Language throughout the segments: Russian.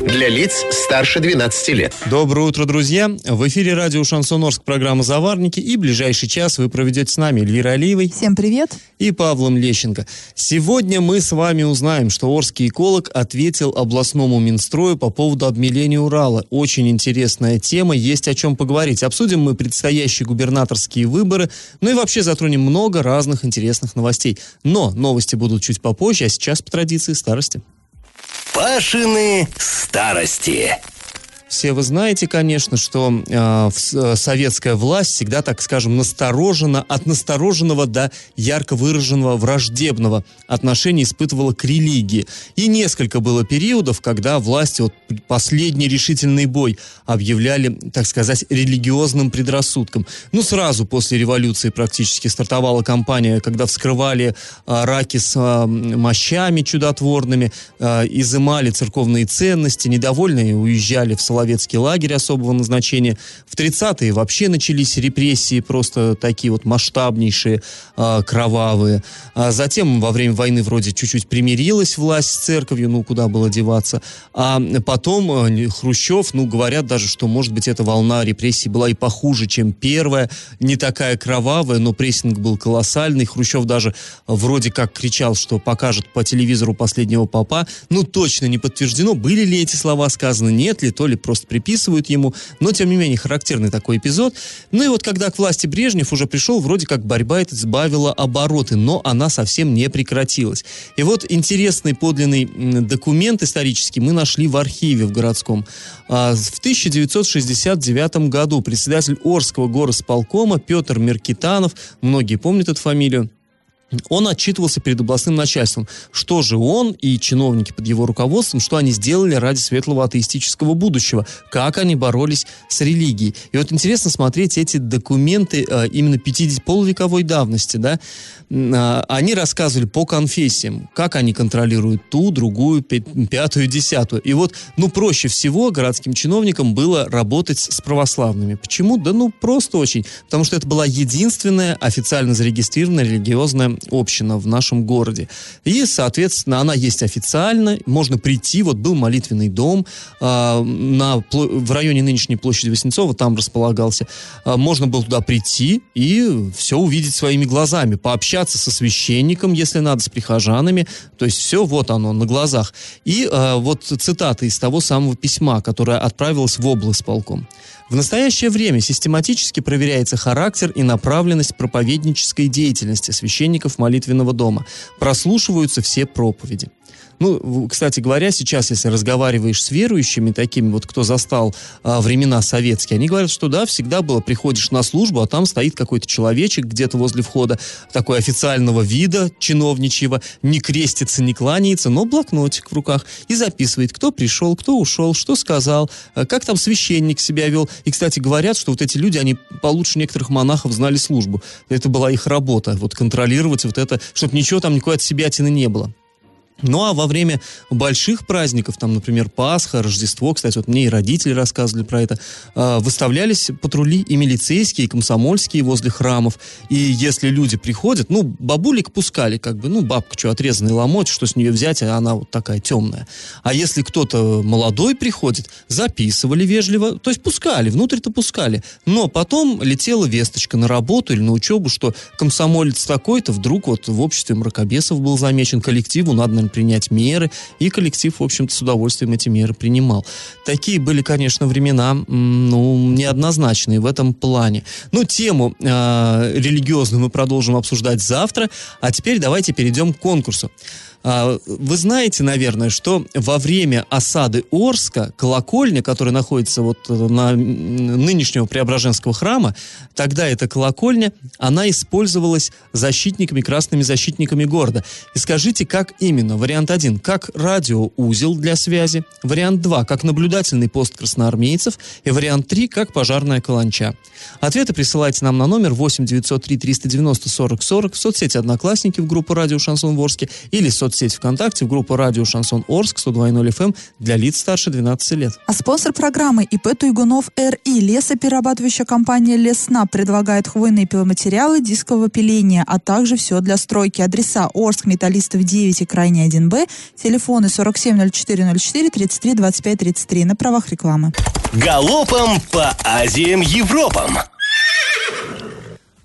Для лиц старше 12 лет. Доброе утро, друзья. В эфире радио «Шансон Орск» программа «Заварники». И ближайший час вы проведете с нами Эльвира Алиевой. Всем привет. И Павлом Лещенко. Сегодня мы с вами узнаем, что Орский эколог ответил областному Минстрою по поводу обмеления Урала. Очень интересная тема, есть о чем поговорить. Обсудим мы предстоящие губернаторские выборы, ну и вообще затронем много разных интересных новостей. Но новости будут чуть попозже, а сейчас по традиции старости. Пашины старости. Все вы знаете, конечно, что э, в, советская власть всегда, так скажем, насторожена, от настороженного до ярко выраженного враждебного отношения испытывала к религии. И несколько было периодов, когда власти вот, последний решительный бой объявляли, так сказать, религиозным предрассудком. Ну, сразу после революции практически стартовала кампания, когда вскрывали э, раки с э, мощами чудотворными, э, изымали церковные ценности, недовольные уезжали в Соловьев Соловецкий лагерь особого назначения. В 30-е вообще начались репрессии просто такие вот масштабнейшие, э, кровавые. А затем во время войны вроде чуть-чуть примирилась власть с церковью, ну куда было деваться. А потом э, Хрущев, ну говорят даже, что может быть эта волна репрессий была и похуже, чем первая. Не такая кровавая, но прессинг был колоссальный. Хрущев даже вроде как кричал, что покажет по телевизору последнего папа. Ну точно не подтверждено, были ли эти слова сказаны, нет ли, то ли просто приписывают ему, но тем не менее характерный такой эпизод. Ну и вот когда к власти Брежнев уже пришел, вроде как борьба эта сбавила обороты, но она совсем не прекратилась. И вот интересный подлинный документ исторический мы нашли в архиве в городском. А, в 1969 году председатель Орского горосполкома Петр Меркитанов, многие помнят эту фамилию, он отчитывался перед областным начальством, что же он и чиновники под его руководством, что они сделали ради светлого атеистического будущего, как они боролись с религией. И вот интересно смотреть эти документы э, именно 50 полувековой давности, да, э, они рассказывали по конфессиям, как они контролируют ту, другую, пятую, десятую. И вот, ну, проще всего городским чиновникам было работать с православными. Почему? Да ну, просто очень. Потому что это была единственная официально зарегистрированная религиозная община в нашем городе. И, соответственно, она есть официально, можно прийти, вот был молитвенный дом э, на, в районе нынешней площади Васнецова, там располагался, э, можно было туда прийти и все увидеть своими глазами, пообщаться со священником, если надо, с прихожанами, то есть все вот оно на глазах. И э, вот цитата из того самого письма, которое отправилось в область полком. В настоящее время систематически проверяется характер и направленность проповеднической деятельности священников молитвенного дома. Прослушиваются все проповеди. Ну, кстати говоря, сейчас, если разговариваешь с верующими, такими вот, кто застал а, времена советские, они говорят, что да, всегда было, приходишь на службу, а там стоит какой-то человечек где-то возле входа, такой официального вида, чиновничьего, не крестится, не кланяется, но блокнотик в руках и записывает, кто пришел, кто ушел, что сказал, а, как там священник себя вел. И, кстати, говорят, что вот эти люди, они получше некоторых монахов знали службу. Это была их работа, вот контролировать вот это, чтобы ничего там, никакой себя не было. Ну а во время больших праздников, там, например, Пасха, Рождество, кстати, вот мне и родители рассказывали про это, э, выставлялись патрули и милицейские, и комсомольские возле храмов. И если люди приходят, ну, бабулик пускали, как бы, ну, бабка что, отрезанный ломоть, что с нее взять, а она вот такая темная. А если кто-то молодой приходит, записывали вежливо, то есть пускали, внутрь-то пускали. Но потом летела весточка на работу или на учебу, что комсомолец такой-то вдруг вот в обществе мракобесов был замечен, коллективу надо, наверное, принять меры, и коллектив, в общем-то, с удовольствием эти меры принимал. Такие были, конечно, времена, ну, неоднозначные в этом плане. Ну, тему э, религиозную мы продолжим обсуждать завтра, а теперь давайте перейдем к конкурсу. А, вы знаете, наверное, что во время осады Орска колокольня, которая находится вот э, на нынешнего Преображенского храма, тогда эта колокольня, она использовалась защитниками, красными защитниками города. И скажите, как именно? Вариант 1, как радиоузел для связи. Вариант 2, как наблюдательный пост красноармейцев. И вариант 3, как пожарная каланча. Ответы присылайте нам на номер 8 903 390 40 40 в соцсети «Одноклассники» в группу «Радио Шансон Ворске» или соцсети соцсеть ВКонтакте, в группу радио «Шансон Орск» 102.0 FM для лиц старше 12 лет. А спонсор программы ИП Туйгунов РИ лесоперерабатывающая компания Лесна предлагает хвойные пиломатериалы дискового пиления, а также все для стройки. Адреса Орск, Металлистов 9 и Крайний 1Б, телефоны 470404 33 25 33 на правах рекламы. Галопом по Азиям Европам!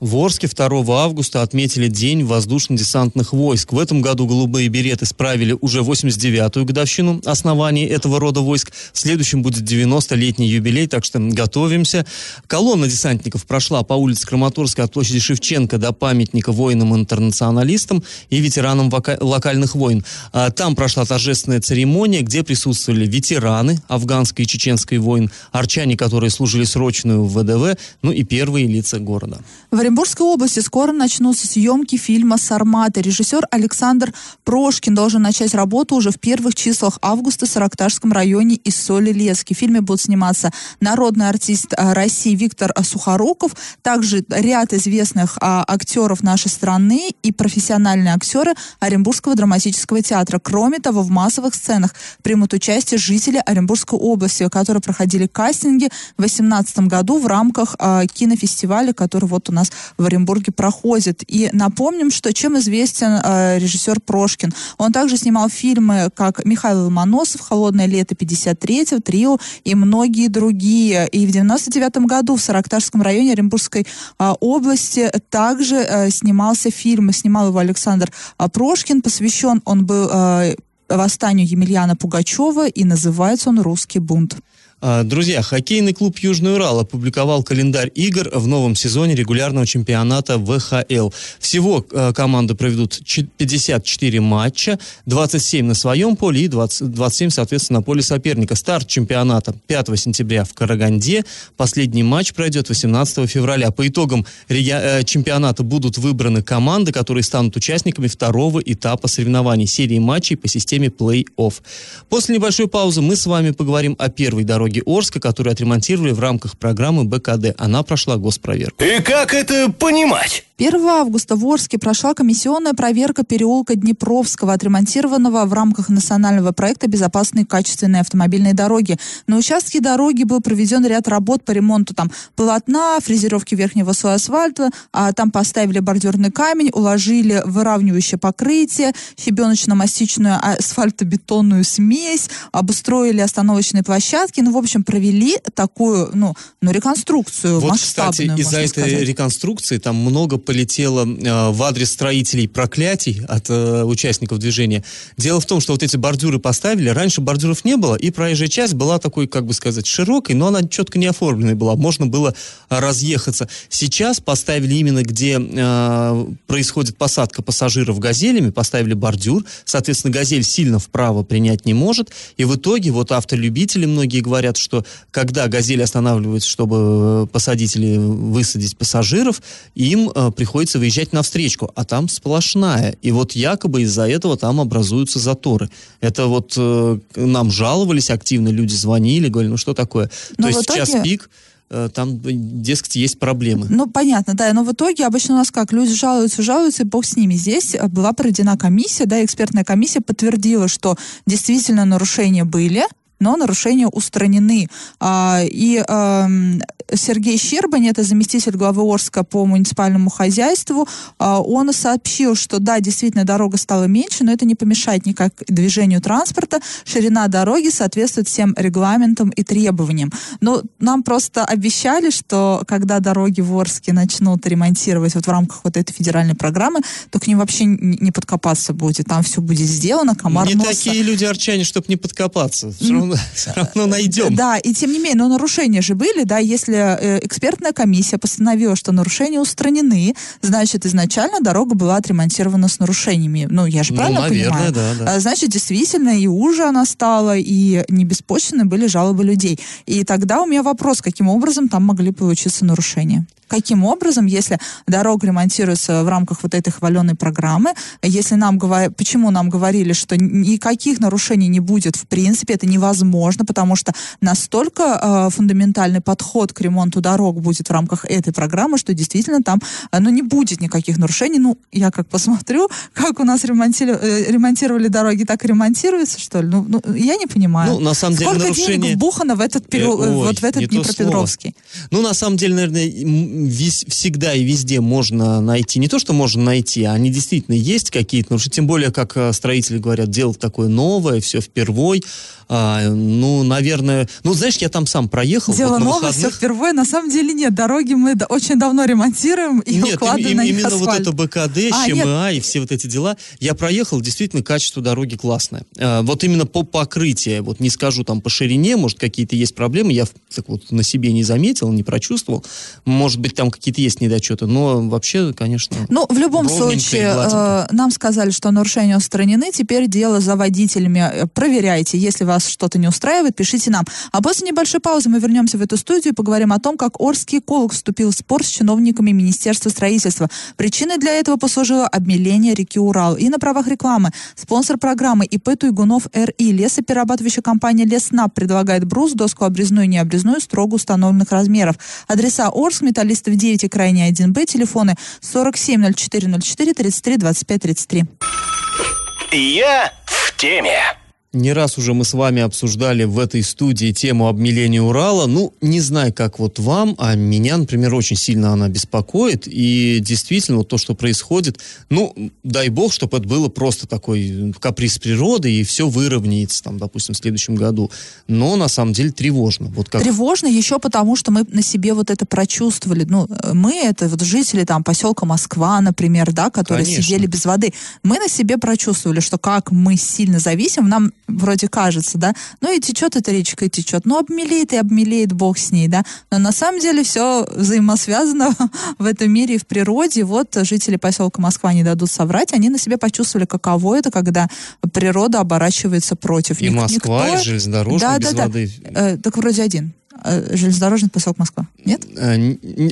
В Орске 2 августа отметили День воздушно-десантных войск. В этом году голубые береты справили уже 89-ю годовщину основания этого рода войск. В следующем будет 90-летний юбилей, так что готовимся. Колонна десантников прошла по улице Краматорска от площади Шевченко до памятника воинам-интернационалистам и ветеранам локальных войн. А там прошла торжественная церемония, где присутствовали ветераны афганской и чеченской войн, арчане, которые служили срочную в ВДВ, ну и первые лица города. В Оренбургской области скоро начнутся съемки фильма «Сарматы». Режиссер Александр Прошкин должен начать работу уже в первых числах августа в Саракташском районе из Соли Лески. В фильме будут сниматься народный артист а, России Виктор Сухоруков, также ряд известных а, актеров нашей страны и профессиональные актеры Оренбургского драматического театра. Кроме того, в массовых сценах примут участие жители Оренбургской области, которые проходили кастинги в 2018 году в рамках а, кинофестиваля, который вот у нас нас в Оренбурге проходит. И напомним, что чем известен э, режиссер Прошкин. Он также снимал фильмы, как Михаил Ломоносов, «Холодное лето 53», «Трио» и многие другие. И в 99 году в Саракташском районе Оренбургской э, области также э, снимался фильм, снимал его Александр э, Прошкин, посвящен он был э, восстанию Емельяна Пугачева, и называется он «Русский бунт». А, друзья, хоккейный клуб Южный Урал опубликовал календарь игр в новом сезоне регулярного чемпионата ВХЛ. Всего а, команды проведут 54 матча, 27 на своем поле и 20, 27, соответственно, на поле соперника. Старт чемпионата 5 сентября в Караганде. Последний матч пройдет 18 февраля. По итогам э, чемпионата будут выбраны команды, которые станут участниками второго этапа соревнований, серии матчей по системе плей-офф. После небольшой паузы мы с вами поговорим о первой дороге дороги Орска, которую отремонтировали в рамках программы БКД. Она прошла госпроверку. И как это понимать? 1 августа в Орске прошла комиссионная проверка переулка Днепровского, отремонтированного в рамках национального проекта «Безопасные качественные автомобильные дороги». На участке дороги был проведен ряд работ по ремонту там полотна, фрезеровки верхнего слоя асфальта, а там поставили бордюрный камень, уложили выравнивающее покрытие, щебеночно-мастичную асфальтобетонную смесь, обустроили остановочные площадки, ну, в общем, провели такую, ну, ну реконструкцию вот, масштабную, кстати, из-за этой сказать. реконструкции там много полетело э, в адрес строителей проклятий от э, участников движения. Дело в том, что вот эти бордюры поставили, раньше бордюров не было, и проезжая часть была такой, как бы сказать, широкой, но она четко не оформленной была, можно было разъехаться. Сейчас поставили именно, где э, происходит посадка пассажиров газелями, поставили бордюр, соответственно, газель сильно вправо принять не может, и в итоге вот автолюбители многие говорят, что когда газель останавливается, чтобы посадить или высадить пассажиров, им приходится выезжать на встречку, а там сплошная. И вот якобы из-за этого там образуются заторы. Это вот э, нам жаловались активно, люди звонили, говорили, ну что такое? Но То есть итоге... час пик э, там, дескать, есть проблемы. Ну, понятно, да, но в итоге обычно у нас как, люди жалуются, жалуются, и бог с ними. Здесь э, была проведена комиссия, да, экспертная комиссия подтвердила, что действительно нарушения были, но нарушения устранены. А, и Сергей Щербань, это заместитель главы Орска по муниципальному хозяйству, а, он сообщил, что да, действительно, дорога стала меньше, но это не помешает никак движению транспорта. Ширина дороги соответствует всем регламентам и требованиям. Но нам просто обещали, что когда дороги в Орске начнут ремонтировать вот в рамках вот этой федеральной программы, то к ним вообще не подкопаться будет. Там все будет сделано, комар Не носа. такие люди арчане, чтобы не подкопаться. Все равно, все равно найдем. Да, и тем не менее, но нарушения же были, да, если э, экспертная комиссия постановила, что нарушения устранены, значит, изначально дорога была отремонтирована с нарушениями. Ну, я же ну, правильно наверное, понимаю? Да, да. А, значит, действительно, и уже она стала, и не беспочвенны были жалобы людей. И тогда у меня вопрос, каким образом там могли получиться нарушения? каким образом, если дорога ремонтируется в рамках вот этой хваленой программы, если нам говорили, почему нам говорили, что никаких нарушений не будет в принципе, это невозможно, потому что настолько э, фундаментальный подход к ремонту дорог будет в рамках этой программы, что действительно там, э, ну, не будет никаких нарушений. Ну, я как посмотрю, как у нас ремонтировали, э, ремонтировали дороги, так и ремонтируется, что ли? Ну, ну я не понимаю. Ну, на самом деле, Сколько нарушение... денег вбухано в этот, период, Э, ой, вот в этот не то Днепропетровский? Ну, на самом деле, наверное, весь- всегда и везде можно найти. Не то, что можно найти, а они действительно есть какие-то нарушения. Тем более, как э, строители говорят, дело такое новое, все впервой. А, ну, наверное... Ну, знаешь, я там сам проехал. Дело вот новое, все выходных. впервые. На самом деле нет, дороги мы очень давно ремонтируем и Нет, укладываем им- на них именно вот асфальт. это БКД, А, нет. ЩМА и все вот эти дела. Я проехал, действительно, качество дороги классное. Э, Вот именно по покрытию, вот не скажу там по ширине, может, какие-то есть проблемы, я так вот на себе не заметил, не прочувствовал. Может быть, там какие-то есть недочеты, но вообще, конечно... Ну, в любом случае, э, нам сказали, что нарушения устранены. Теперь дело за водителями. Э, Проверяйте. Если вас что-то не устраивает, пишите нам. А после небольшой паузы мы вернемся в эту студию и поговорим о том, как Орский эколог вступил в спор с чиновниками Министерства строительства. Причиной для этого послужило обмеление реки Урал. И на правах рекламы спонсор программы ИП Туйгунов РИ лесоперерабатывающая компания Леснаб предлагает брус, доску обрезную и необрезную строго установленных размеров. Адреса Орск, Металлистов 9 и крайне 1Б, телефоны 47 04 04 33 25 33. Я в теме. Не раз уже мы с вами обсуждали в этой студии тему обмеления Урала. Ну, не знаю, как вот вам, а меня, например, очень сильно она беспокоит. И действительно, вот то, что происходит, ну, дай бог, чтобы это было просто такой каприз природы, и все выровняется, там, допустим, в следующем году. Но на самом деле тревожно. Вот как Тревожно еще потому, что мы на себе вот это прочувствовали. Ну, мы, это вот жители там поселка Москва, например, да, которые Конечно. сидели без воды. Мы на себе прочувствовали, что как мы сильно зависим, нам вроде кажется, да, ну и течет эта речка, и течет. Ну, обмелеет и обмелеет, бог с ней, да. Но на самом деле все взаимосвязано в этом мире и в природе. Вот жители поселка Москва не дадут соврать, они на себе почувствовали, каково это, когда природа оборачивается против. и Ник- Москва, никто- и железнодорожный Да, без да, да. воды. Э, так вроде один. Э, железнодорожный поселок Москва. Нет? Э,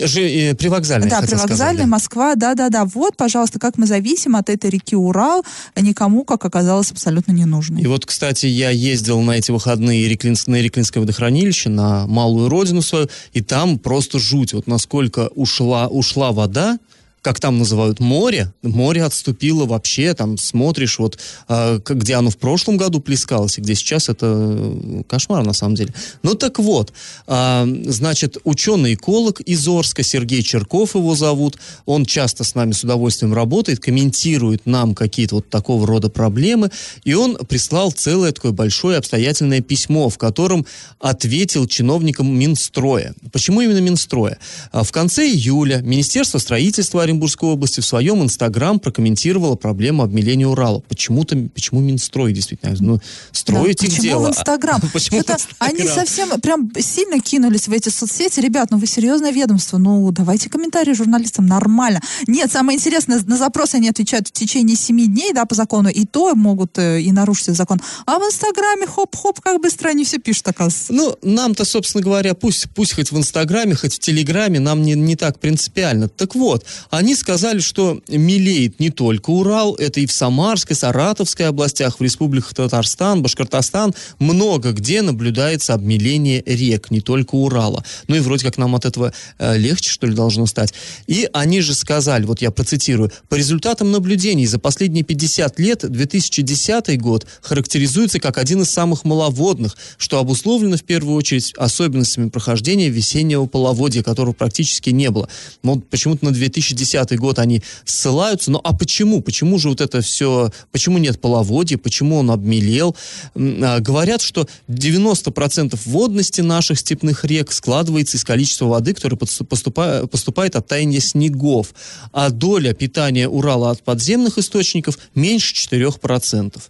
же- э, Привокзальный, да, привокзальный, сказать, да. Москва, да-да-да. Вот, пожалуйста, как мы зависим от этой реки Урал, никому, как оказалось, абсолютно не нужно. И вот, кстати, я ездил на эти выходные Реклинск- на Реклинское водохранилище, на малую родину свою, и там просто жуть. Вот насколько ушла, ушла вода, как там называют, море, море отступило вообще, там смотришь, вот э, где оно в прошлом году плескалось, и где сейчас это э, кошмар на самом деле. Ну так вот, а, значит, ученый-эколог из Орска, Сергей Черков его зовут, он часто с нами с удовольствием работает, комментирует нам какие-то вот такого рода проблемы, и он прислал целое такое большое обстоятельное письмо, в котором ответил чиновникам Минстроя. Почему именно Минстроя? А В конце июля Министерство строительства Оренбургской области в своем инстаграм прокомментировало проблему обмеления Урала. Почему-то, почему Минстрой действительно? Ну, строить Да, их почему дело. в Инстаграм? Почему в Что-то они Инстаграм? совсем прям сильно кинулись в эти соцсети. Ребят, ну вы серьезное ведомство, ну давайте комментарии журналистам нормально. Нет, самое интересное, на запросы они отвечают в течение семи дней, да, по закону, и то могут э, и нарушить этот закон. А в Инстаграме хоп-хоп, как быстро они все пишут, оказывается. Ну, нам-то, собственно говоря, пусть, пусть хоть в Инстаграме, хоть в Телеграме, нам не, не так принципиально. Так вот, они сказали, что мелеет не только Урал, это и в Самарской, Саратовской областях, в республиках Татарстан, Башкортостан, много где наблюдается обмеление рек, не только Урала. Ну и вроде как нам от этого э, легче, что ли, должно стать. И они же сказали, вот я процитирую, по результатам наблюдений за последние 50 лет 2010 год характеризуется как один из самых маловодных, что обусловлено в первую очередь особенностями прохождения весеннего половодья, которого практически не было. Но вот почему-то на 2010 год они ссылаются. Ну а почему? Почему же вот это все, почему нет половодья, почему он обмелел? А, Говорят, что 90% водности наших степных рек складывается из количества воды, подс- поступа- поступает от таяния снегов, а доля питания Урала от подземных источников меньше 4%.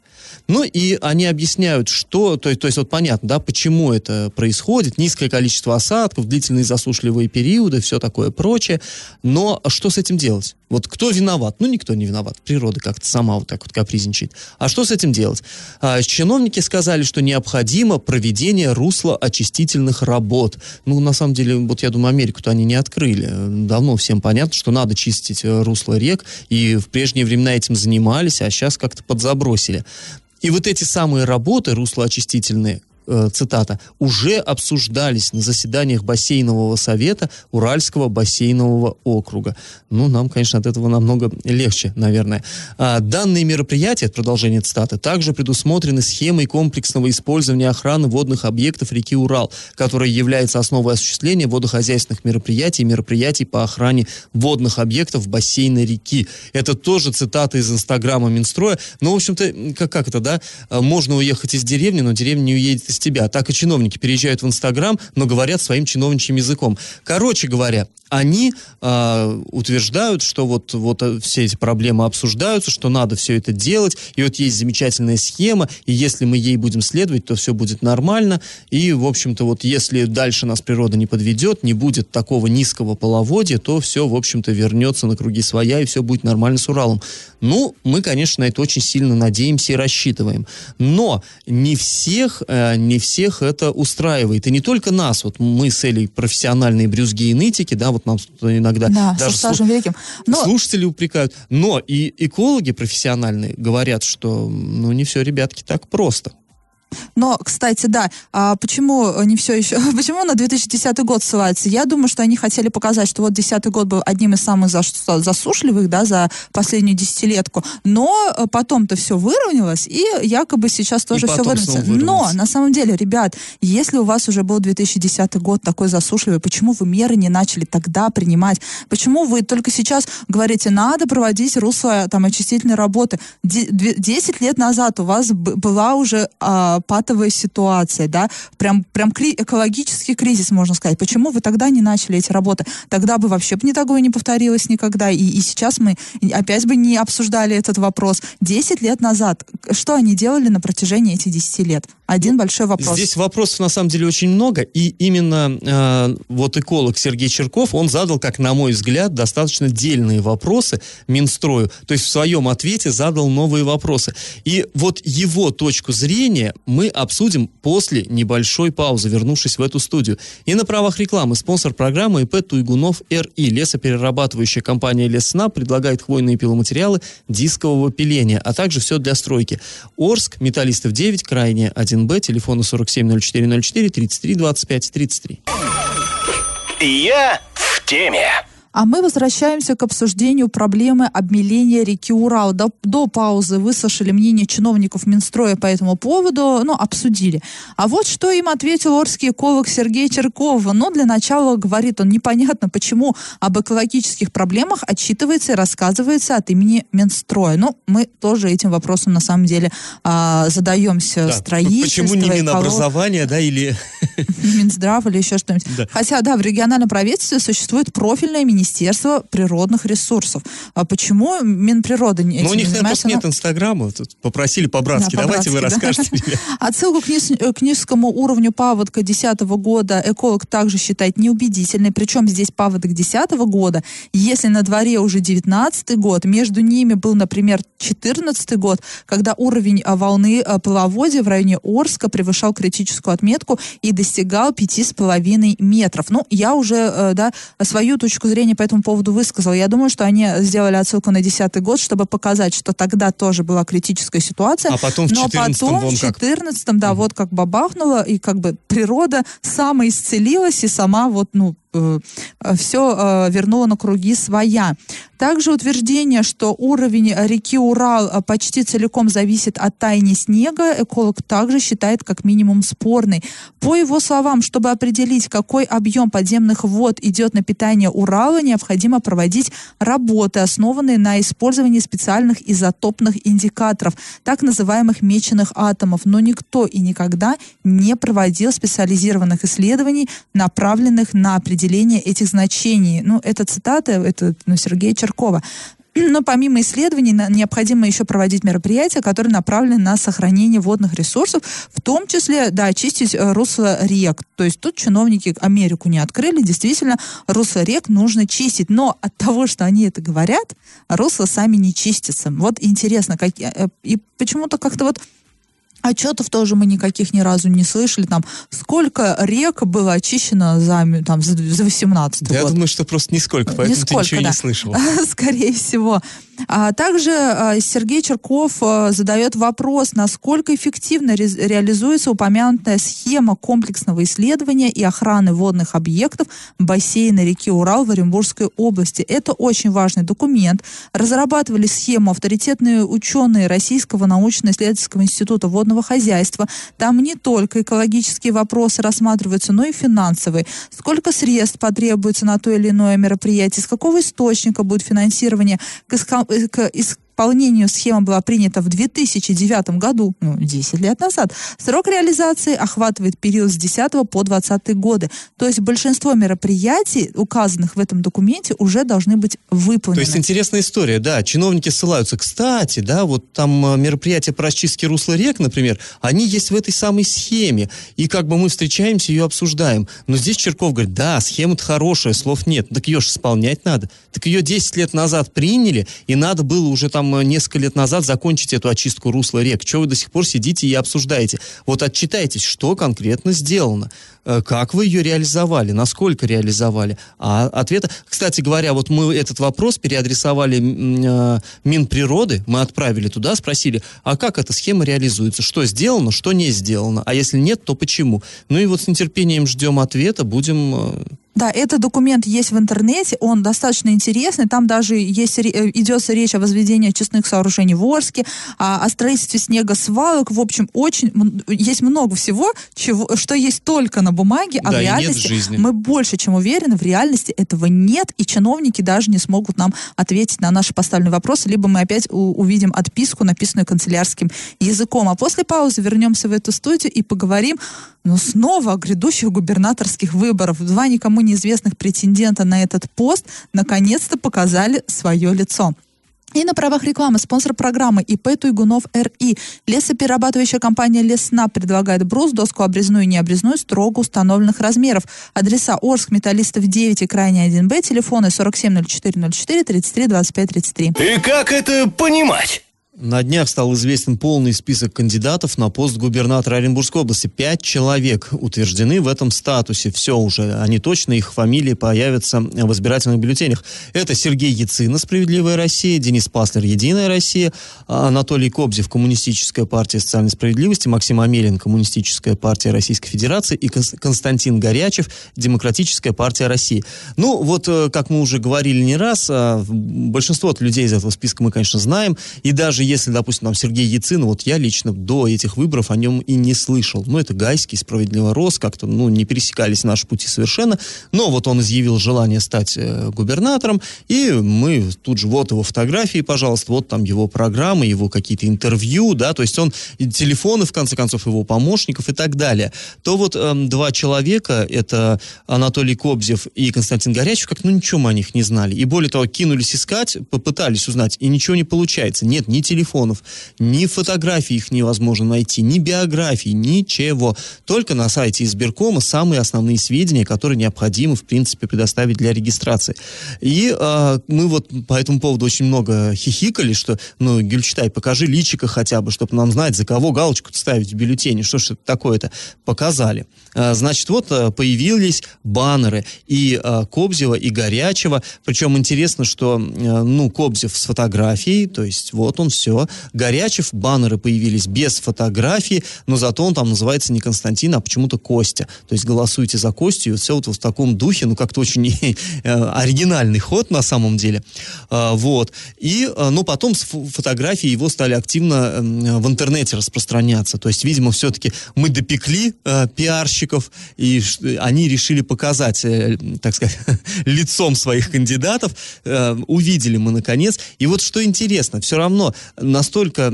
Ну и они объясняют, что, то, то есть вот понятно, да, почему это происходит, низкое количество осадков, длительные засушливые периоды, все такое прочее, но что с этим делать? Вот кто виноват? Ну, никто не виноват. Природа как-то сама вот так вот капризничает. А что с этим делать? А, чиновники сказали, что необходимо проведение русла очистительных работ. Ну, на самом деле, вот я думаю, Америку-то они не открыли. Давно всем понятно, что надо чистить э, русло рек, и в прежние времена этим занимались, а сейчас как-то подзабросили. И вот эти самые работы, руслоочистительные, цитата, уже обсуждались на заседаниях бассейнового совета Уральского бассейнового округа. Ну, нам, конечно, от этого намного легче, наверное. А, данные мероприятия, продолжение цитаты, также предусмотрены схемой комплексного использования охраны водных объектов реки Урал, которая является основой осуществления водохозяйственных мероприятий и мероприятий по охране водных объектов бассейна реки. Это тоже цитата из инстаграма Минстроя. Ну, в общем-то, как, как это, да? А, можно уехать из деревни, но деревня не уедет тебя. Так и чиновники переезжают в Инстаграм, но говорят своим чиновничьим языком. Короче говоря, они э, утверждают, что вот, вот э, все эти проблемы обсуждаются, что надо все это делать, и вот есть замечательная схема, и если мы ей будем следовать, то все будет нормально, и, в общем-то, вот если дальше нас природа не подведет, не будет такого низкого половодья, то все, в общем-то, вернется на круги своя, и все будет нормально с Уралом. Ну, мы, конечно, на это очень сильно надеемся и рассчитываем. Но не всех, э, не всех это устраивает. И не только нас. Вот мы с Элей профессиональные брюзги и нытики, да, вот нам иногда да, даже со стажем великим. Но... слушатели упрекают. Но и экологи профессиональные говорят, что ну не все, ребятки, так просто. Но, кстати, да, а почему не все еще, почему на 2010 год ссылается? Я думаю, что они хотели показать, что вот 2010 год был одним из самых засушливых, да, за последнюю десятилетку, но э, потом-то все выровнялось, и якобы сейчас тоже все выровняется. Но, на самом деле, ребят, если у вас уже был 2010 год такой засушливый, почему вы меры не начали тогда принимать? Почему вы только сейчас говорите, надо проводить русло там очистительной работы? Десять лет назад у вас была уже а, патовая ситуация, да, прям, прям кри- экологический кризис, можно сказать. Почему вы тогда не начали эти работы? Тогда бы вообще бы не такое не повторилось никогда. И, и сейчас мы опять бы не обсуждали этот вопрос. Десять лет назад, что они делали на протяжении этих десяти лет? Один большой вопрос. Здесь вопросов на самом деле очень много, и именно э, вот эколог Сергей Черков, он задал, как на мой взгляд, достаточно дельные вопросы Минстрою, то есть в своем ответе задал новые вопросы. И вот его точку зрения мы обсудим после небольшой паузы, вернувшись в эту студию. И на правах рекламы спонсор программы ИП Туйгунов РИ. Лесоперерабатывающая компания Лесна предлагает хвойные пиломатериалы дискового пиления, а также все для стройки. Орск, Металлистов 9, крайне 1Б, телефону 470404 33 25 33. Я в теме. А мы возвращаемся к обсуждению проблемы обмеления реки Урал. До, до паузы выслушали мнение чиновников Минстроя по этому поводу, ну, обсудили. А вот что им ответил орский эколог Сергей Черков. Но для начала, говорит он, непонятно, почему об экологических проблемах отчитывается и рассказывается от имени Минстроя. Ну, мы тоже этим вопросом на самом деле а, задаемся. Да. Строительство, Почему не Минобразование, да, или... Минздрав или еще что-нибудь. Да. Хотя, да, в региональном правительстве существует профильное министерство Министерство природных ресурсов. А почему Минприрода не Ну, у них, наверное, просто нет Инстаграма. Тут попросили по-братски. Да, Давайте по вы да. расскажете. Отсылку к, низ, к низкому уровню паводка 2010 года эколог также считает неубедительной. Причем здесь паводок 2010 года. Если на дворе уже 19 год, между ними был, например, 14 год, когда уровень а, волны а, половодья в районе Орска превышал критическую отметку и достигал 5,5 метров. Ну, я уже э, да, свою точку зрения мнение по этому поводу высказал. Я думаю, что они сделали отсылку на 2010 год, чтобы показать, что тогда тоже была критическая ситуация. А потом в 14 Но потом в 14 да, угу. вот как бабахнуло, и как бы природа самоисцелилась и сама вот, ну, все э, вернула на круги своя. Также утверждение, что уровень реки Урал э, почти целиком зависит от таяния снега, эколог также считает как минимум спорный. По его словам, чтобы определить, какой объем подземных вод идет на питание Урала, необходимо проводить работы, основанные на использовании специальных изотопных индикаторов, так называемых меченых атомов. Но никто и никогда не проводил специализированных исследований, направленных на определение этих значений. Ну, это цитата, это ну, Черков Черкова. Но помимо исследований необходимо еще проводить мероприятия, которые направлены на сохранение водных ресурсов, в том числе, да, очистить э, русло рек. То есть тут чиновники Америку не открыли, действительно, русло рек нужно чистить. Но от того, что они это говорят, русла сами не чистятся. Вот интересно, как, э, и почему-то как-то вот Отчетов тоже мы никаких ни разу не слышали. Там сколько рек было очищено за, там, за, за 18 да год. Я думаю, что просто нисколько, поэтому Нисколько, ты ничего да. не слышал. Скорее всего. А также а, Сергей Черков а, задает вопрос, насколько эффективно ре- реализуется упомянутая схема комплексного исследования и охраны водных объектов бассейна реки Урал в Оренбургской области. Это очень важный документ. Разрабатывали схему авторитетные ученые Российского научно-исследовательского института водного хозяйства. Там не только экологические вопросы рассматриваются, но и финансовые. Сколько средств потребуется на то или иное мероприятие, с какого источника будет финансирование к, иска- э, к исполнению схема была принята в 2009 году, ну, 10 лет назад. Срок реализации охватывает период с 10 по 20 годы. То есть большинство мероприятий, указанных в этом документе, уже должны быть То выполнены. есть интересная история, да. Чиновники ссылаются. Кстати, да, вот там э, мероприятия по расчистке русла рек, например, они есть в этой самой схеме. И как бы мы встречаемся, ее обсуждаем. Но здесь Черков говорит, да, схема-то хорошая, слов нет. Так ее же исполнять надо. Так ее 10 лет назад приняли, и надо было уже там э, несколько лет назад закончить эту очистку русла рек. Чего вы до сих пор сидите и обсуждаете? Вот отчитайтесь, что конкретно сделано. Э, Как вы ее реализовали? Насколько реализовали? А ответа... Кстати говоря, вот мы этот вопрос переадресовали э, Минприроды, мы отправили туда, спросили, а как эта схема реализуется? Что сделано, что не сделано? А если нет, то почему? Ну и вот с нетерпением ждем ответа, будем... Да, этот документ есть в интернете, он достаточно интересный, там даже есть, э, идется речь о возведении очистных сооружений в Орске, о, о строительстве снегосвалок, в общем, очень есть много всего, чего, что есть только на бумаге, а Да, в реальности мы больше чем уверены, в реальности этого нет, и чиновники даже не смогут нам ответить на наши поставленные вопросы, либо мы опять увидим отписку, написанную канцелярским языком. А после паузы вернемся в эту студию и поговорим, ну, снова о грядущих губернаторских выборах. Два никому неизвестных претендента на этот пост наконец-то показали свое лицо. И на правах рекламы спонсор программы ИП Туйгунов РИ. Лесоперерабатывающая компания Лесна предлагает брус, доску обрезную и необрезную строго установленных размеров. Адреса Орск, Металлистов 9 и Крайний 1Б, телефоны 470404 33 25 33. И как это понимать? На днях стал известен полный список кандидатов на пост губернатора Оренбургской области. Пять человек утверждены в этом статусе. Все уже, они точно, их фамилии появятся в избирательных бюллетенях. Это Сергей Яцина, «Справедливая Россия», Денис Паслер, «Единая Россия», Анатолий Кобзев, Коммунистическая партия социальной справедливости, Максим Амелин, Коммунистическая партия Российской Федерации и Конс- Константин Горячев, Демократическая партия России. Ну, вот, э, как мы уже говорили не раз, а, большинство людей из этого списка мы, конечно, знаем, и даже если, допустим, там Сергей Яцин, вот я лично до этих выборов о нем и не слышал. Ну, это Гайский, Справедливый Рос, как-то, ну, не пересекались наши пути совершенно, но вот он изъявил желание стать э, губернатором, и мы тут же, вот его фотографии, пожалуйста, вот там его программы, его какие-то интервью, да, то есть он, телефоны, в конце концов, его помощников и так далее. То вот эм, два человека, это Анатолий Кобзев и Константин Горячев, как, ну, ничего мы о них не знали. И более того, кинулись искать, попытались узнать, и ничего не получается. Нет ни телефонов, ни фотографий их невозможно найти, ни биографий, ничего. Только на сайте избиркома самые основные сведения, которые необходимо, в принципе, предоставить для регистрации. И э, мы вот по этому поводу очень много хихикали, что, ну, Гюльчатай, покажи личика хотя бы, чтобы нам знать, за кого галочку ставить в бюллетене, что ж это такое-то. Показали. А, значит, вот а, появились баннеры и а, Кобзева, и Горячева. Причем интересно, что, а, ну, Кобзев с фотографией, то есть вот он все. Горячев, баннеры появились без фотографии, но зато он там называется не Константин, а почему-то Костя. То есть голосуйте за Костю, и вот все вот в таком духе, ну, как-то очень э, оригинальный ход на самом деле. А, вот. И, а, ну, потом фотографии его стали активно м, в интернете распространяться. То есть, видимо, все-таки мы допекли э, пиарщиков, и они решили показать, э, так сказать, лицом своих кандидатов. Э, увидели мы, наконец. И вот что интересно, все равно настолько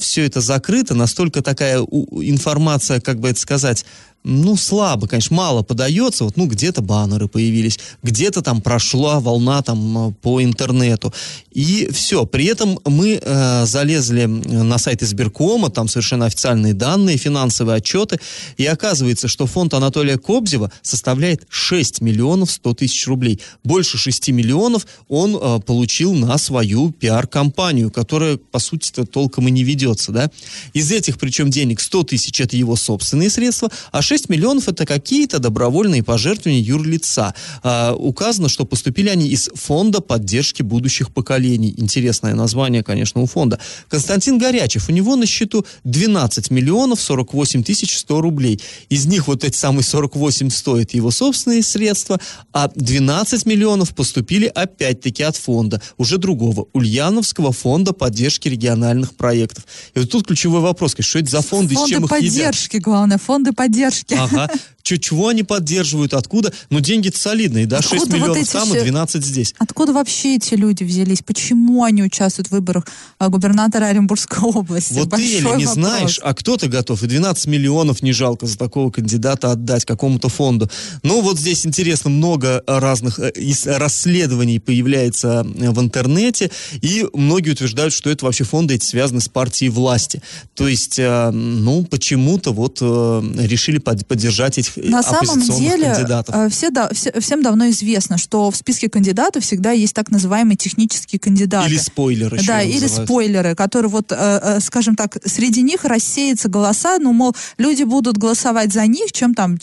все это закрыто, настолько такая у- информация, как бы это сказать, ну, слабо, конечно, мало подается. Вот, ну, где-то баннеры появились, где-то там прошла волна там э, по интернету. И все. При этом мы э, залезли на сайт избиркома, там совершенно официальные данные, финансовые отчеты, и оказывается, что фонд Анатолия Кобзева составляет 6 миллионов 100 тысяч рублей. Больше 6 миллионов он э, получил на свою пиар-компанию, которая, по сути-то, толком и не ведется, да. Из этих, причем, денег 100 тысяч это его собственные средства, а 6 миллионов это какие-то добровольные пожертвования юрлица. А, указано, что поступили они из фонда поддержки будущих поколений. Интересное название, конечно, у фонда. Константин Горячев, у него на счету 12 миллионов 48 тысяч 100 рублей. Из них вот эти самые 48 стоят его собственные средства, а 12 миллионов поступили опять-таки от фонда, уже другого, Ульяновского фонда поддержки региональных проектов. И вот тут ключевой вопрос, что это за фонды, фонды с чем их едят? поддержки, главное, фонды поддержки. Aha. Чего они поддерживают, откуда? Ну, деньги-то солидные, да, 6 Откуда вот миллионов эти там и все- 12 здесь. Откуда вообще эти люди взялись? Почему они участвуют в выборах а, губернатора Оренбургской области? Вот ты или Большой не вопрос. знаешь, а кто-то готов. И 12 миллионов не жалко за такого кандидата отдать какому-то фонду. Ну, вот здесь интересно, много разных э, расследований появляется э, в интернете, и многие утверждают, что это вообще фонды эти связаны с партией власти. То есть, э, ну, почему-то вот решили под- поддержать этих На самом деле, кандидатов. э, все, да- все- всем давно известно, что в списке кандидатов всегда есть так называемые технические кандидаты. Или спойлеры. Да, или называют. спойлеры, которые вот, э, э, скажем так, среди них рассеются голоса, ну, мол, люди будут голосовать за них, чем там,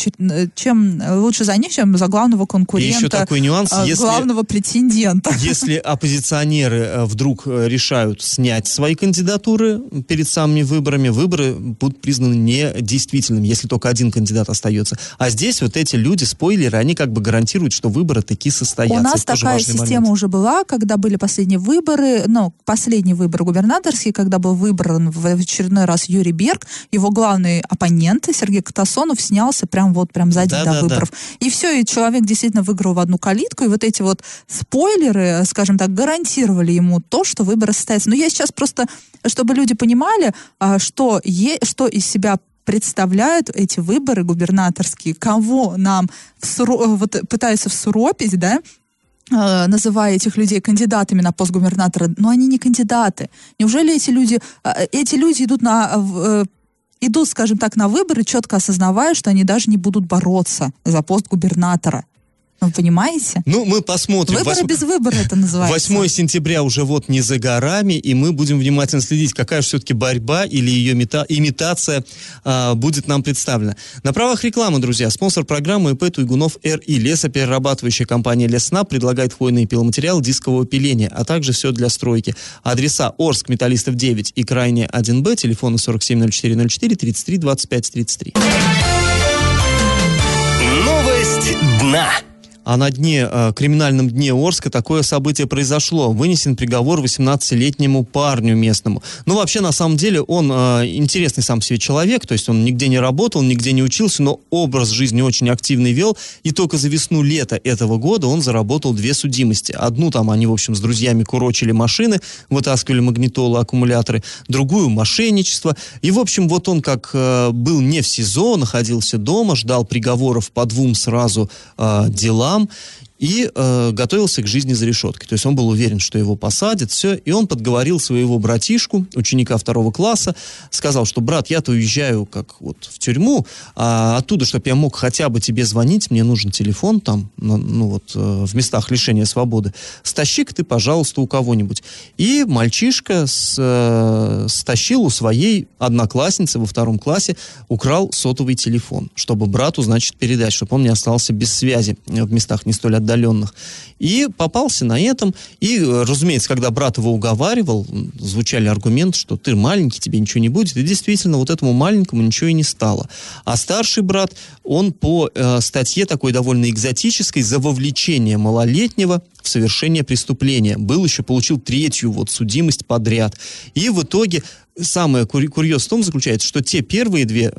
чем лучше за них, чем за главного И конкурента, еще такой нюанс, если... главного претендента. Если оппозиционеры вдруг решают снять свои кандидатуры перед самыми выборами, выборы будут признаны недействительными, если только один кандидат остается. А здесь вот эти люди, спойлеры, они как бы гарантируют, что выборы таки состоятся. У нас Это такая система момент. уже была, когда были последние выборы, ну, последний выбор губернаторский, когда был выбран в очередной раз Юрий Берг, его главный оппонент Сергей Катасонов снялся прям вот прям за день до Да-да-да. выборов. И все, и человек действительно выиграл в одну калитку, и вот эти вот спойлеры, скажем так, гарантировали ему то, что выборы состоятся. Но я сейчас просто, чтобы люди понимали, а, что, е- что из себя представляют эти выборы губернаторские, кого нам всуро- вот, пытаются всуропить, да, э, называя этих людей кандидатами на пост губернатора, но они не кандидаты. Неужели эти люди, э, эти люди идут на э, идут, скажем так, на выборы, четко осознавая, что они даже не будут бороться за пост губернатора. Вы понимаете? Ну, мы посмотрим. Выборы Восьм- без выбора это называется. 8 сентября уже вот не за горами, и мы будем внимательно следить, какая же все-таки борьба или ее мета- имитация а, будет нам представлена. На правах рекламы, друзья, спонсор программы ИП Туйгунов РИ, лесоперерабатывающая компания Лесна предлагает хвойные пиломатериалы дискового пиления, а также все для стройки. Адреса Орск, Металлистов 9 и Крайне 1Б, телефоны 470404 33 25 33. Новость дна. А на дне, э, криминальном дне Орска такое событие произошло. Вынесен приговор 18-летнему парню местному. Ну, вообще, на самом деле, он э, интересный сам себе человек, то есть он нигде не работал, нигде не учился, но образ жизни очень активный вел, и только за весну-лето этого года он заработал две судимости. Одну там они, в общем, с друзьями курочили машины, вытаскивали магнитолы, аккумуляторы, другую мошенничество. И, в общем, вот он как э, был не в СИЗО, находился дома, ждал приговоров по двум сразу э, делам и э, готовился к жизни за решеткой. То есть он был уверен, что его посадят, все. И он подговорил своего братишку, ученика второго класса, сказал, что, брат, я-то уезжаю как вот в тюрьму, а оттуда, чтобы я мог хотя бы тебе звонить, мне нужен телефон там, ну, вот, э, в местах лишения свободы. Стащи-ка ты, пожалуйста, у кого-нибудь. И мальчишка с, э, стащил у своей одноклассницы во втором классе, украл сотовый телефон, чтобы брату, значит, передать, чтобы он не остался без связи в местах не столь отдаленных. И попался на этом. И, разумеется, когда брат его уговаривал, звучали аргументы, что ты маленький, тебе ничего не будет. И действительно, вот этому маленькому ничего и не стало. А старший брат, он по э, статье такой довольно экзотической за вовлечение малолетнего в совершение преступления. Был еще, получил третью вот судимость подряд. И в итоге самое курьез в том заключается, что те первые две,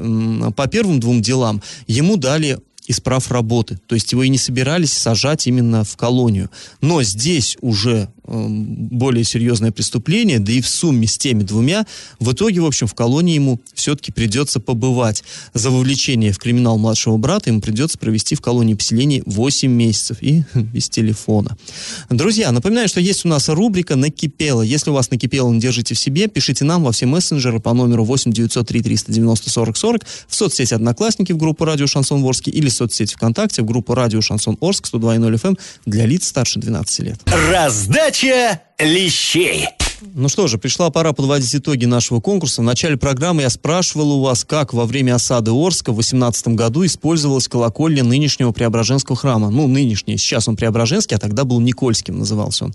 по первым двум делам ему дали исправ работы. То есть его и не собирались сажать именно в колонию. Но здесь уже более серьезное преступление, да и в сумме с теми двумя, в итоге, в общем, в колонии ему все-таки придется побывать. За вовлечение в криминал младшего брата ему придется провести в колонии поселения 8 месяцев и без телефона. Друзья, напоминаю, что есть у нас рубрика «Накипело». Если у вас накипело, не держите в себе, пишите нам во все мессенджеры по номеру 8 903 390 40 40 в соцсети «Одноклассники» в группу «Радио Шансон Орск» или в соцсети ВКонтакте в группу «Радио Шансон Орск» 102.0 FM эм для лиц старше 12 лет. Раздача лещей. Ну что же, пришла пора подводить итоги нашего конкурса. В начале программы я спрашивал у вас, как во время осады Орска в 18 году использовалась колокольня нынешнего Преображенского храма. Ну, нынешний, сейчас он Преображенский, а тогда был Никольским, назывался он.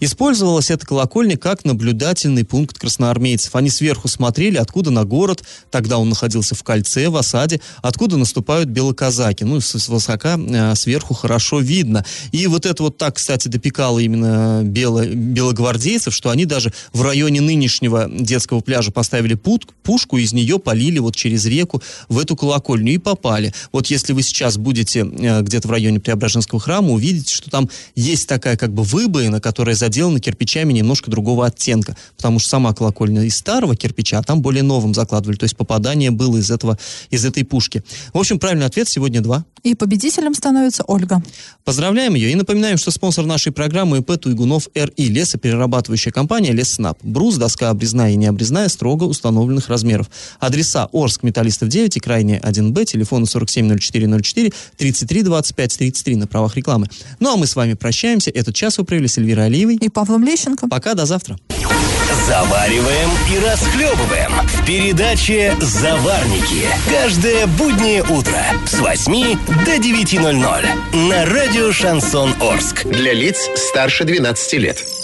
Использовалась эта колокольня как наблюдательный пункт красноармейцев. Они сверху смотрели, откуда на город, тогда он находился в кольце, в осаде, откуда наступают белоказаки. Ну, с, высока, э, сверху хорошо видно. И вот это вот так, кстати, допекало именно бело, белогвардейцев, что они даже в районе нынешнего детского пляжа поставили пут, пушку, из нее полили вот через реку в эту колокольню и попали. Вот если вы сейчас будете э, где-то в районе Преображенского храма, увидите, что там есть такая как бы выбоина, которая заделана кирпичами немножко другого оттенка, потому что сама колокольня из старого кирпича, а там более новым закладывали, то есть попадание было из этого, из этой пушки. В общем, правильный ответ сегодня два. И победителем становится Ольга. Поздравляем ее и напоминаем, что спонсор нашей программы ИП Туйгунов РИ, лесоперерабатывающая компания Леснап. Брус, доска обрезная и необрезная, строго установленных размеров. Адреса Орск, Металлистов 9 и Крайне 1Б, телефоны 470404 33 25 33 на правах рекламы. Ну а мы с вами прощаемся. Этот час вы провели с Эльвирой Алиевой. И Павлом Лещенко. Пока, до завтра. Завариваем и расхлебываем в передаче «Заварники». Каждое буднее утро с 8 до 9.00 на радио «Шансон Орск». Для лиц старше 12 лет.